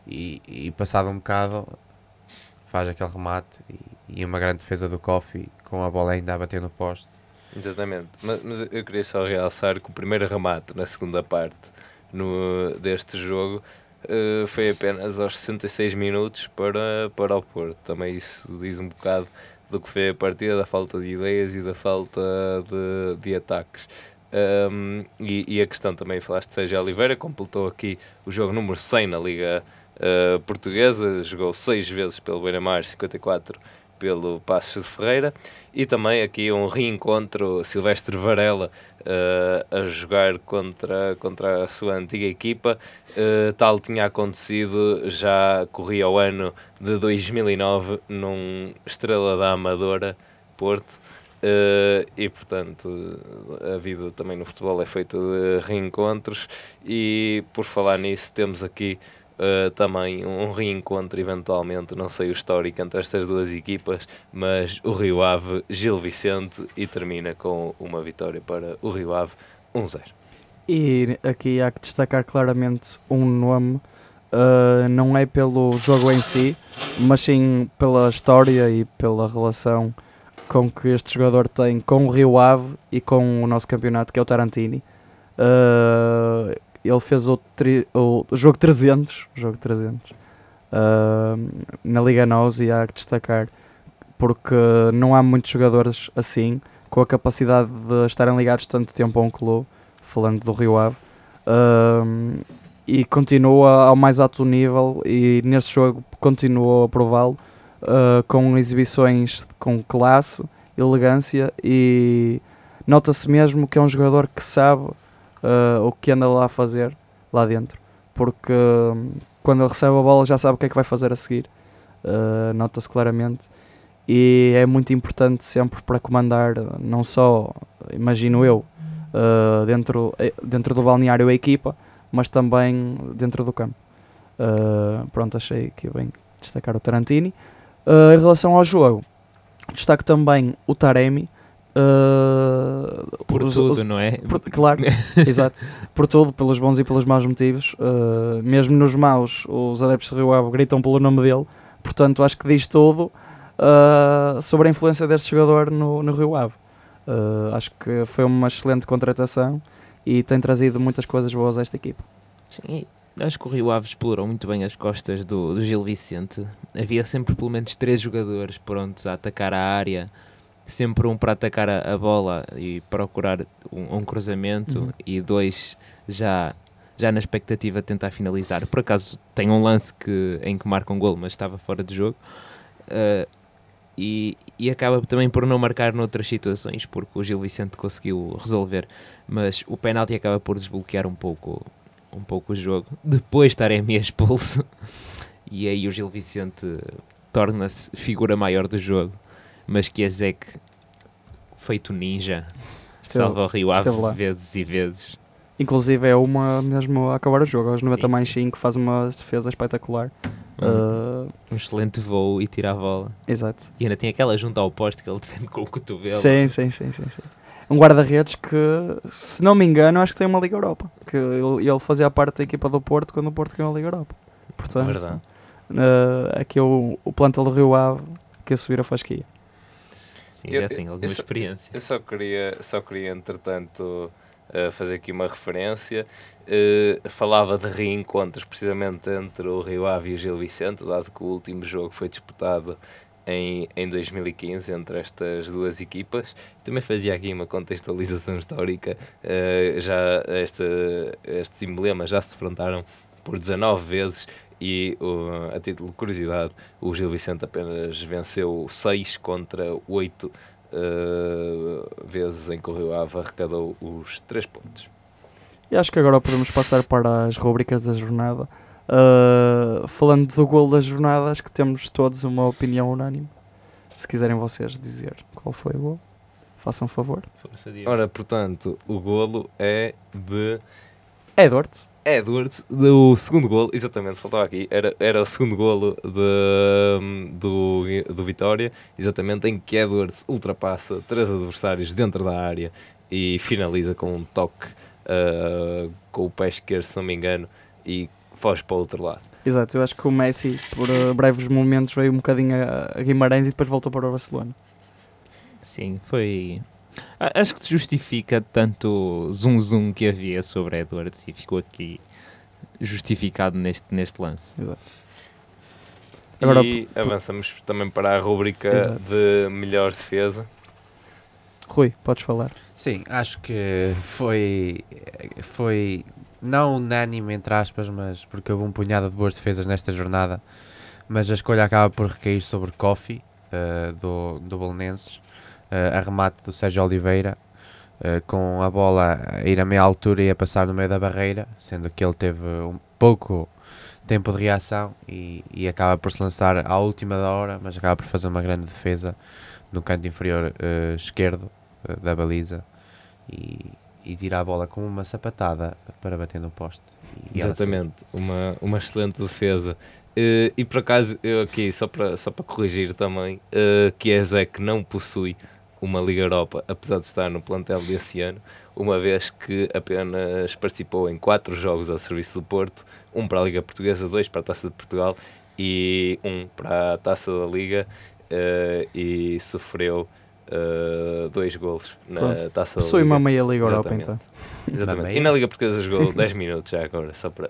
e, e passado um bocado faz aquele remate e, e uma grande defesa do Kofi com a bola ainda a bater no poste. Exatamente, mas, mas eu queria só realçar que o primeiro remate na segunda parte no, deste jogo eh, foi apenas aos 66 minutos para, para o Porto. Também isso diz um bocado do que foi a partida, da falta de ideias e da falta de, de ataques. Um, e, e a questão também, falaste de Sérgio Oliveira, completou aqui o jogo número 100 na Liga eh, Portuguesa, jogou 6 vezes pelo Beira-Mar, 54 pelo Passos de Ferreira e também aqui um reencontro Silvestre Varela eh, a jogar contra, contra a sua antiga equipa. Eh, tal tinha acontecido, já corria o ano de 2009 num Estrela da Amadora, Porto. Eh, e portanto a vida também no futebol é feita de reencontros e por falar nisso temos aqui Uh, também um reencontro eventualmente, não sei o histórico entre estas duas equipas, mas o Rio Ave, Gil Vicente e termina com uma vitória para o Rio Ave 1-0. E aqui há que destacar claramente um nome, uh, não é pelo jogo em si, mas sim pela história e pela relação com que este jogador tem com o Rio Ave e com o nosso campeonato, que é o Tarantini. Uh, ele fez o, tri- o jogo 300, o jogo 300 uh, na Liga Nós e há que destacar porque não há muitos jogadores assim com a capacidade de estarem ligados tanto tempo a um clube, falando do Rio Ave, um, e continua ao mais alto nível e neste jogo continuou a prová-lo uh, com exibições com classe, elegância e nota-se mesmo que é um jogador que sabe uh, o que anda lá a fazer lá dentro, porque um, quando ele recebe a bola já sabe o que é que vai fazer a seguir, uh, nota-se claramente e é muito importante sempre para comandar não só, imagino eu, uh, dentro, dentro do balneário a equipa, mas também dentro do campo. Pronto, achei que bem destacar o Tarantini. Em relação ao jogo, destaco também o Taremi. Uh, Por os- tudo, os- não é? por- claro, exato. Por tudo, pelos bons e pelos maus motivos. Uh, mesmo nos maus, os adeptos do Rio Ave gritam pelo nome dele. Portanto, acho que diz tudo. uh, sobre a influência deste jogador no, no Rio Ave. Acho que foi uma excelente contratação e tem trazido muitas coisas boas a esta equipa. Sim, acho que o Rio Ave explorou muito bem as costas do, do Gil Vicente. Havia sempre pelo menos três jogadores prontos a atacar a área, sempre um para atacar a, a bola e procurar um, um cruzamento Uhum. e dois já já na expectativa de tentar finalizar. Por acaso tem um lance que, em que marca um gol, mas estava fora de jogo. Uh, e, e acaba também por não marcar noutras situações, porque o Gil Vicente conseguiu resolver. Mas o penalti acaba por desbloquear um pouco, um pouco o jogo. Depois Taremi é expulso. E aí o Gil Vicente torna-se figura maior do jogo. Mas que é Zek, feito ninja, Esteve- salva o Rio Ave vezes e vezes. Inclusive é uma mesmo a acabar o jogo, aos 90 Sim, mais sim. 5, faz uma defesa espetacular. Um, Uh, um excelente voo e tira a bola. exato. E ainda tem aquela junta ao poste que ele defende com o cotovelo. Sim, sim, sim, sim, sim. Um guarda-redes que, se não me engano, acho que tem uma Liga Europa. Que ele, ele fazia parte da equipa do Porto quando o Porto ganhou a Liga Europa. Portanto, Verdade. uh, aqui o, o plantel do Rio Ave que a subir a fasquia. Sim, Eu- já eu alguma só- experiência. Eu só queria, só queria entretanto, eh, fazer aqui uma referência. Eh, falava de reencontros precisamente entre o Rio Ave e o Gil Vicente, dado que o último jogo foi disputado em, em 2015 entre estas duas equipas. Também fazia aqui uma contextualização histórica. eh, já esta, estes emblemas já se defrontaram por 19 vezes e, o- a título de curiosidade, o Gil Vicente apenas venceu 6 contra 8 uh, vezes em que o Rio Ave arrecadou os 3 pontos. E acho que agora podemos passar para as rubricas da jornada. Uh, falando do gol da jornada, acho que temos todos uma opinião unânime. Se quiserem vocês dizer qual foi o gol, façam favor. Ora, portanto, o golo é de Edwards. Edwards, do segundo golo, exatamente, faltava aqui, era, era o segundo golo de, do, do Vitória, exatamente, em que Edwards ultrapassa três adversários dentro da área e finaliza com um toque uh, com o pé esquerdo, se não me engano, e foge para o outro lado. Exato, eu acho que o Messi, por uh, breves momentos, veio um bocadinho a, a Guimarães e depois voltou para o Barcelona. Sim, foi. Acho que se justifica tanto o zoom zoom que havia sobre Edwards e ficou aqui justificado neste, neste lance. Exato. Agora, e avançamos também para a rubrica Exato. de melhor defesa. Rui, podes falar. Sim, acho que foi, foi não unânime, entre aspas, mas porque houve um punhado de boas defesas nesta jornada. Mas a escolha acaba por recair sobre Kofi, eh, do, do Belenenses, eh, a remate do Sérgio Oliveira, eh, com a bola a ir a meia altura e a passar no meio da barreira, sendo que ele teve um pouco tempo de reação e, e acaba por se lançar à última da hora, mas acaba por fazer uma grande defesa no canto inferior eh, esquerdo eh, da baliza e, e tira a bola com uma sapatada para bater no poste. Exatamente, uma, uma excelente defesa. Eh, e por acaso, eu aqui, só para, só para corrigir também, uh, que a Zé não possui uma Liga Europa, apesar de estar no plantel desse ano, uma vez que apenas participou em quatro jogos ao serviço do Porto, um para a Liga Portuguesa, dois para a Taça de Portugal e um para a Taça da Liga, eh, e sofreu eh, dois golos na Pronto. Taça da Possui Liga. uma meia Liga Europa, Exatamente. então. Exatamente. E na Liga Portuguesa jogou 10 minutos já agora, só para.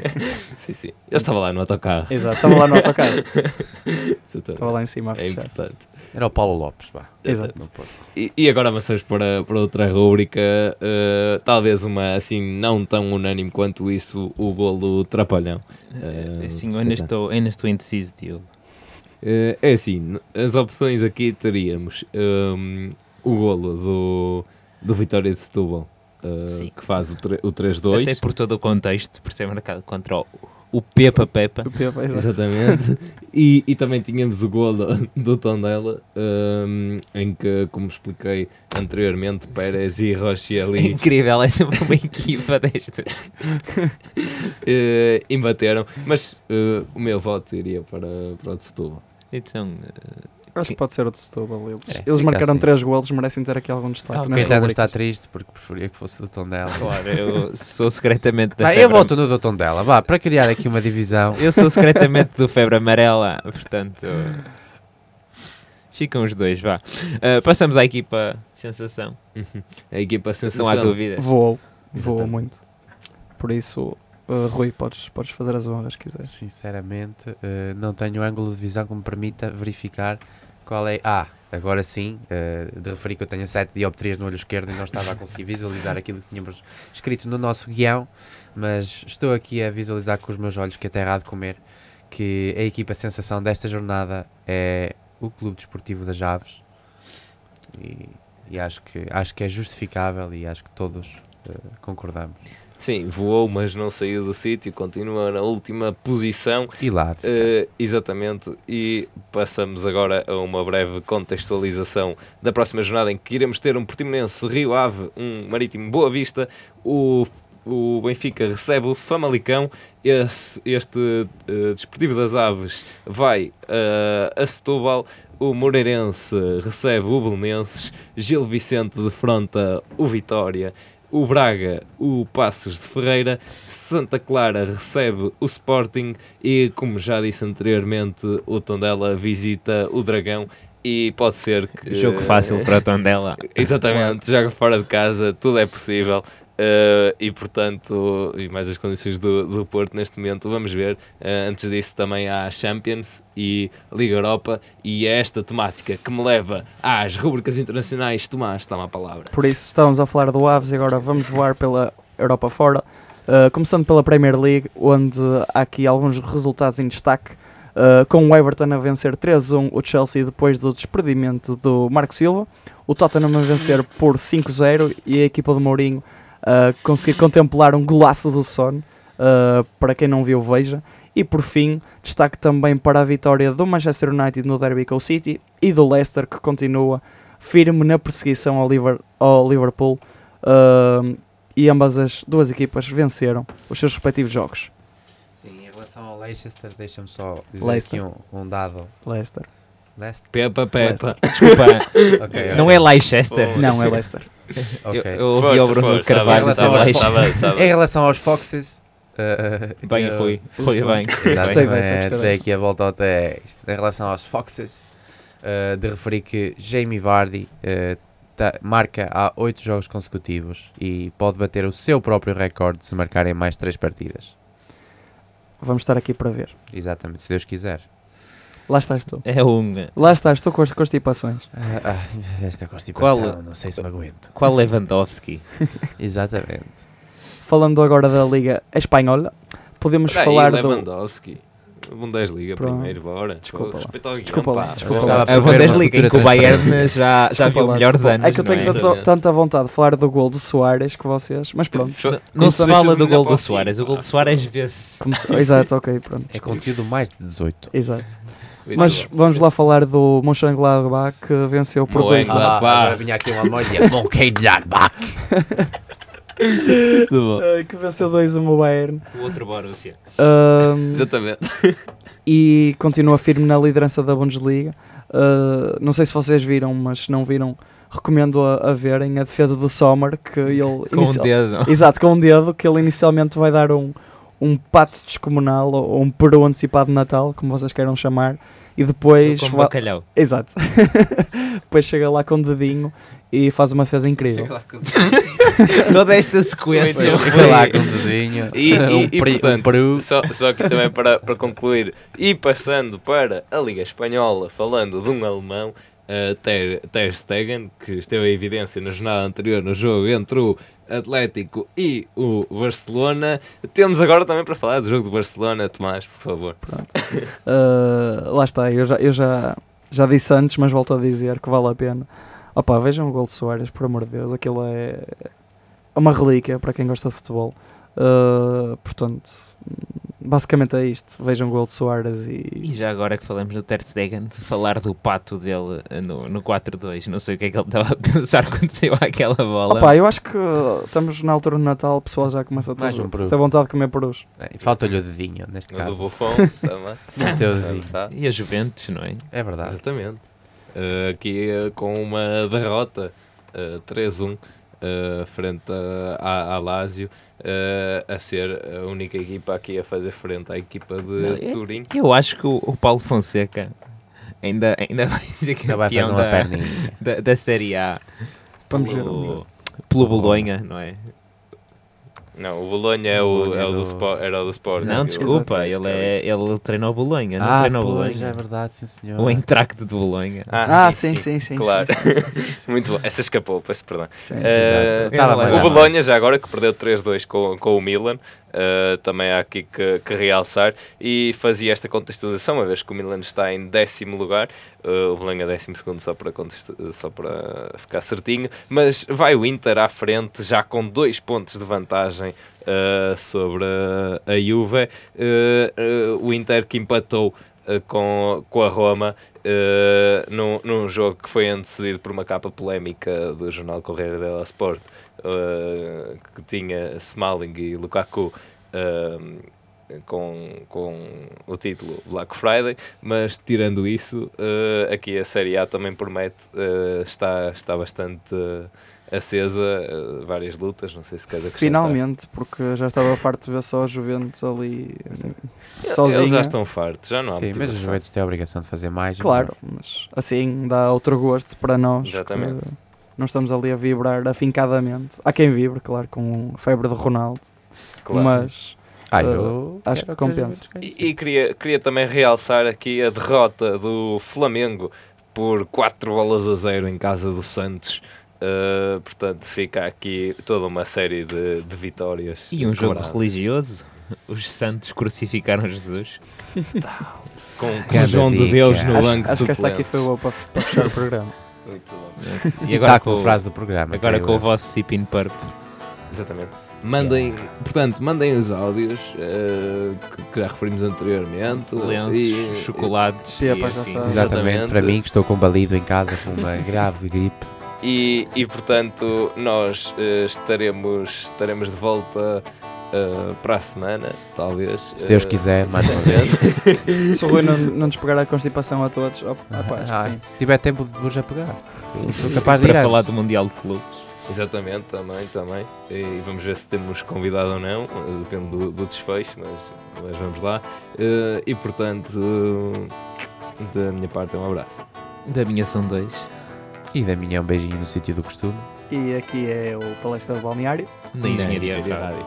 sim, sim. Eu estava lá no autocarro. Exato, estava lá no autocarro. Estava lá em cima a É fechar. importante. Era o Paulo Lopes, vá. Exato. E, e agora avançamos para, para outra rúbrica, eh, talvez uma assim não tão unânime quanto isso, o golo Trapalhão. Eh, Sim, eu ainda estou, ainda estou indeciso, Diogo. Eh, é assim, as opções aqui teríamos ehm, o golo do, do Vitória de Setúbal, Sim. que faz o, o Até 3-2. por todo o contexto, por ser marcado contra o, o Pepa Pepa. O Pepa. Exatamente. E, e também tínhamos o golo do Tondela, ehm, em que, como expliquei anteriormente, Pérez e Rochi É ali incrível, é sempre uma equipa destas. eh, embateram, mas eh, o meu voto iria para, para o de Setúbal. Então, eh, Acho que pode ser o de Setúbal. Eles, É, eles marcaram assim. 3 golos, merecem ter aqui algum destaque. Ah, ok. Caetano rubricas. está triste porque preferia que fosse do Tondela. claro, eu sou secretamente da Vá, febre eu voto no do Tondela, vá, para criar aqui uma divisão. Eu sou secretamente do febre amarela, portanto. Ficam os dois, vá. Uh, passamos à equipa sensação. A equipa sensação. Há dúvidas. Voou, voou muito. Por isso, uh, Rui, podes, podes fazer as honras se quiseres. Sinceramente, eh, não tenho ângulo de visão que me permita verificar qual é. Ah, agora sim, eh, de referir que eu tenho 7 dioptrias no olho esquerdo e não estava a conseguir visualizar aquilo que tínhamos escrito no nosso guião, mas estou aqui a visualizar com os meus olhos que a terra há de comer que a equipa sensação desta jornada é o Clube Desportivo das Aves e, e acho, que, acho que é justificável e acho que todos eh, concordamos. Sim, voou, mas não saiu do sítio, continua na última posição. E lá. Eh, exatamente, e passamos agora a uma breve contextualização da próxima jornada em que iremos ter um Portimonense Rio Ave, um Marítimo Boa Vista, o, o Benfica recebe o Famalicão, esse, este eh, Desportivo das Aves vai eh, a Setúbal, o Moreirense recebe o Belenenses, Gil Vicente defronta o Vitória, o Braga, o Passos de Ferreira, Santa Clara recebe o Sporting e, como já disse anteriormente, o Tondela visita o Dragão e pode ser que... Jogo fácil para o Tondela. Exatamente, joga fora de casa, tudo é possível. Eh, e portanto, e mais as condições do, do Porto neste momento, vamos ver. Eh, antes disso, também há Champions e Liga Europa, e é esta temática que me leva às rubricas internacionais. Tomás, toma a palavra. Por isso, estamos a falar do Aves e agora vamos voar pela Europa fora. Uh, começando pela Premier League, onde há aqui alguns resultados em destaque. Uh, com o Everton a vencer 3-1 o Chelsea depois do despedimento do Marco Silva. O Tottenham a vencer por 5-0 e a equipa do Mourinho a conseguir contemplar um golaço do Son. Uh, para quem não viu, veja. E por fim, destaque também para a vitória do Manchester United no Derby com o City e do Leicester, que continua firme na perseguição ao, Liver- ao Liverpool. Uh, e ambas as duas equipas venceram os seus respectivos jogos. Sim, em relação ao Leicester, deixa-me só dizer Leicester. aqui um, um dado. Leicester. Leicester? Pepa, Pepa. Desculpa, Ok, não é Leicester. Oh. Não, é Leicester. ok. Eu, eu ouvi o Bruno força, Carvalho tá bem, dizer tá bem. Está bem, está Em relação aos Foxes. eh, Bem, eu- Rui. Rui, bem. Gostei dessa, dei aqui a volta ao texto. Em relação aos Foxes, eh, de referir que Jamie Vardy eh, tá- marca há 8 jogos consecutivos e pode bater o seu próprio recorde de se marcar em mais 3 partidas. Vamos estar aqui para ver. Exatamente, se Deus quiser. Lá estás tu. É um. Lá estás tu com as constipações. Ah, ah, esta constipação, Qual- não sei se me aguento. Qual Lewandowski? Exatamente. Falando agora da Liga Espanhola, podemos Espera falar aí, do. Lewandowski. Bundesliga Pronto. primeiro, bora. Desculpa lá. Ao guião, Desculpa lá, desculpa lá. A Bundesliga em que o Bayern já, já viu lá, melhores desculpa. anos. É que eu tenho não tanto- tanta vontade de falar do gol do Soares que vocês. Mas pronto. Fo- Não se fala do gol do Soares. O gol do Soares vê-se. Exato, ok, pronto. É conteúdo mais de 18. Exato. Mas vamos lá falar do Mönchengladbach que venceu por 2 Moenga. a Ah, pá. agora vinha aqui uma molha. Mönchengladbach. Muito bom. Ai, que venceu 2 1 o Bayern. O outro Borussia. Ahm, Exatamente. e continua firme na liderança da Bundesliga. Ah, não sei se vocês viram, mas se não viram, recomendo a, a verem a defesa do Sommer, que ele Com um inicial- dedo. Exato, com um dedo, que ele inicialmente vai dar um, um pato descomunal ou, um peru antecipado de Natal, como vocês queiram chamar, e depois. Com va- bacalhau. Exato. depois chega lá com o dedinho e faz uma defesa incrível. Toda esta sequência. Foi- Foi lá com o dedinho. E, e, um, e, pri- um portanto, peru. só, só aqui também para, para concluir, e passando para a Liga Espanhola, falando de um alemão, uh, Ter, Ter Stegen, que esteve em evidência na jornada anterior no jogo entre o Atlético e o Barcelona. Temos agora também para falar do jogo do Barcelona, Tomás, por favor. Ah, lá está, eu, já, eu já, já disse antes, mas volto a dizer que vale a pena. Opa, vejam o gol de Soares, por amor de Deus, aquilo é é uma relíquia para quem gosta de futebol. Ah, portanto, basicamente é isto. Vejam o gol de Soares E e. já agora que falamos do Ter Stegen, falar do pato dele eh, no, no 4-2, não sei o que é que ele estava a pensar quando saiu aquela bola. Opa, eu acho que estamos na altura do Natal, o pessoal já começa a Mais um peru. ter vontade de comer perus. É, Falta-lhe o dedinho, neste O do caso. Buffon também. E a Juventus, não é? É verdade. Exatamente. Uh, aqui uh, com uma derrota uh, 3-1 uh, frente a- à, à Lazio, uh, a ser a única equipa aqui a fazer frente à equipa de Não, é- Turim. Eu acho que o, o Paulo Fonseca ainda, ainda vai ser Já vai fazer uma da, perninha. da, da Série A Vamos ver. pelo, pelo Bolonha, não é? Não, o Bolonha é O Bolonha é o do do- era o do Sport. Não, desculpa, ele, é, ele treinou o Bolonha, não Ah, treinou o Bolonha. é verdade, sim senhor. O Eintracht de Bolonha. Ah, sim, sim, sim. Claro. sim, sim, sim, sim. Muito bom. Essa escapou, peço perdão. Sim. Estava o Bolonha, já agora, que perdeu 3-2 com, com o Milan, eh, também há aqui que, que realçar, e fazia esta contextualização, uma vez que o Milan está em décimo lugar, eh, o Bolonha décimo segundo, só para, só para ficar certinho, mas vai o Inter à frente, já com dois pontos de vantagem eh, sobre a Juve, o Inter que empatou com, com a Roma, eh, num, num jogo que foi antecedido por uma capa polémica do jornal Correio dello Sport, eh, que tinha Smalling e Lukaku eh, com, com o título Black Friday, mas tirando isso, eh, aqui a Série A também promete, está, está bastante acesa, eh, várias lutas, não sei se queres acrescentar. Finalmente, porque já estava farto de ver só a Juventus ali Eles sozinha. já estão fartos, já não há Sim, mas os motivação. Juventus têm a obrigação de fazer mais. Claro, mas assim dá outro gosto para nós. Exatamente. que Não estamos ali a vibrar afincadamente. Há quem vibre, claro, com a febre de Ronaldo. Claro. Mas Ah, eu acho que compensa. E, e queria, queria também realçar aqui a derrota do Flamengo por 4 bolas a 0 em casa do Santos. Uh, portanto, fica aqui toda uma série de, de vitórias. E um jogo religioso. Os santos crucificaram Jesus. com, com Ganda João de. Deus no acho, banco de acho que esta aqui foi boa para, para fechar o programa. Muito bom. E E agora agora com, com a frase do programa. agora que com o vosso Sipin Purp. Exatamente. Mandem, portanto, mandem os áudios uh, que, que já referimos anteriormente. Lenços, E- chocolates. E para afins. caçar. Exatamente, Exatamente. para mim que estou combalido em casa com uma grave gripe. E, e, portanto, nós eh, estaremos, estaremos de volta eh, para a semana, talvez. Se Deus Eh, quiser, mais uma vez. Se o Rui não, não nos pegar a constipação a todos, oh, ah, pá, acho que Ah, sim. se tiver tempo, vou-já pegar. Eu sou capaz de ir Para falar do Mundial de Clubes. Exatamente, também, também. E vamos ver se temos convidado ou não, eh, depende do, do desfecho, mas, mas vamos lá. E portanto, da minha parte, um abraço. Da minha são dois. E da minha um beijinho no sítio do costume. E aqui é o Palestra de Balneário. Na Engenharia Engenharia Rádio.